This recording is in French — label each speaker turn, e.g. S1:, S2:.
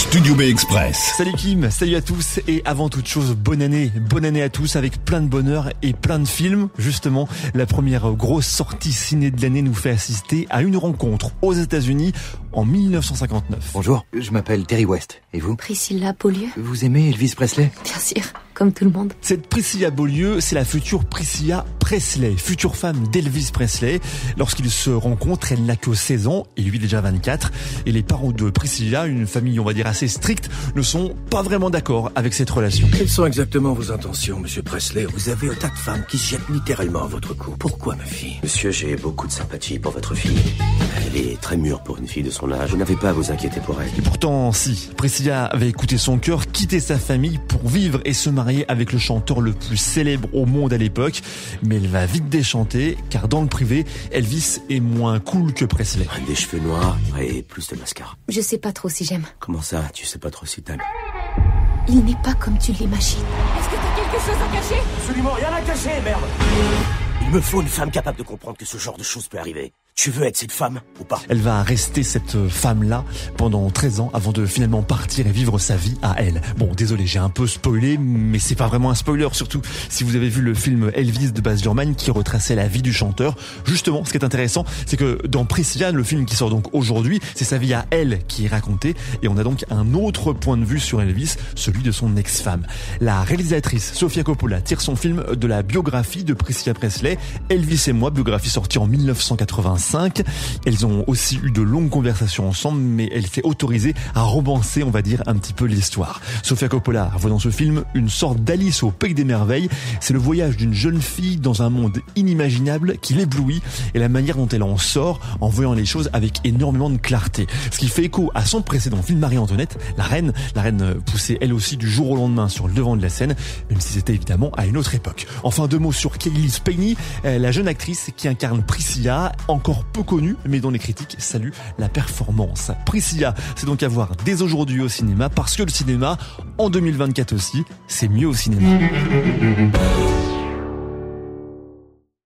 S1: Studio B Express.
S2: Salut Kim, salut à tous et avant toute chose, bonne année, bonne année à tous avec plein de bonheur et plein de films. Justement, la première grosse sortie ciné de l'année nous fait assister à une rencontre aux États-Unis en 1959.
S3: Bonjour, je m'appelle Terry West. Et vous?
S4: Priscilla Beaulieu
S3: Vous aimez Elvis Presley?
S4: Bien sûr, comme tout le monde.
S2: Cette Priscilla Beaulieu, c'est la future Priscilla Presley, future femme d'Elvis Presley. Lorsqu'ils se rencontrent, elle n'a que 16 ans et lui déjà 24. Et les parents de Priscilla, une famille on va dire assez stricte, ne sont pas vraiment d'accord avec cette relation.
S5: Quelles sont exactement vos intentions, monsieur Presley? Vous avez un tas de femmes qui se jettent littéralement à votre cou. Pourquoi, ma fille?
S6: Monsieur, j'ai beaucoup de sympathie pour votre fille. Elle est très mûre pour une fille de son âge. Vous n'avez pas à vous inquiéter pour elle.
S2: Et pourtant, si, Priscilla avait écouté son cœur, quitté sa famille pour vivre et se marier avec le chanteur le plus célèbre au monde à l'époque. Mais elle va vite déchanter, car dans le privé, Elvis est moins cool que Presley.
S6: Des cheveux noirs et plus de mascara.
S4: Je sais pas trop si j'aime.
S6: Comment ça Tu sais pas trop si t'aimes?
S4: Il n'est pas comme tu l'imagines.
S7: Est-ce que t'as quelque chose à cacher?
S5: Absolument rien à cacher, merde
S6: Il me faut une femme capable de comprendre que ce genre de choses peut arriver. Tu veux être cette femme ou pas?
S2: Elle va rester cette femme-là pendant 13 ans avant de finalement partir et vivre sa vie à elle. Bon, désolé, j'ai un peu spoilé, mais c'est pas vraiment un spoiler, surtout si vous avez vu le film Elvis de Baz Luhrmann qui retraçait la vie du chanteur. Justement, ce qui est intéressant, c'est que dans Priscilla, le film qui sort donc aujourd'hui, c'est sa vie à elle qui est racontée et on a donc un autre point de vue sur Elvis, celui de son ex-femme. La réalisatrice Sofia Coppola tire son film de la biographie de Priscilla Presley, Elvis et moi, biographie sortie en 1985. Elles ont aussi eu de longues conversations ensemble, mais elle s'est autorisée à romancer, on va dire, un petit peu l'histoire. Sofia Coppola voit dans ce film une sorte d'Alice au Pays des Merveilles. C'est le voyage d'une jeune fille dans un monde inimaginable qui l'éblouit et la manière dont elle en sort en voyant les choses avec énormément de clarté. Ce qui fait écho à son précédent film Marie-Antoinette, la reine. La reine poussée elle aussi du jour au lendemain sur le devant de la scène, même si c'était évidemment à une autre époque. Enfin, deux mots sur Kaylee Spaney, la jeune actrice qui incarne Priscilla, encore peu connue, mais dont les critiques saluent la performance. Priscilla, c'est donc à voir dès aujourd'hui au cinéma, parce que le cinéma, en 2024 aussi, c'est mieux au cinéma.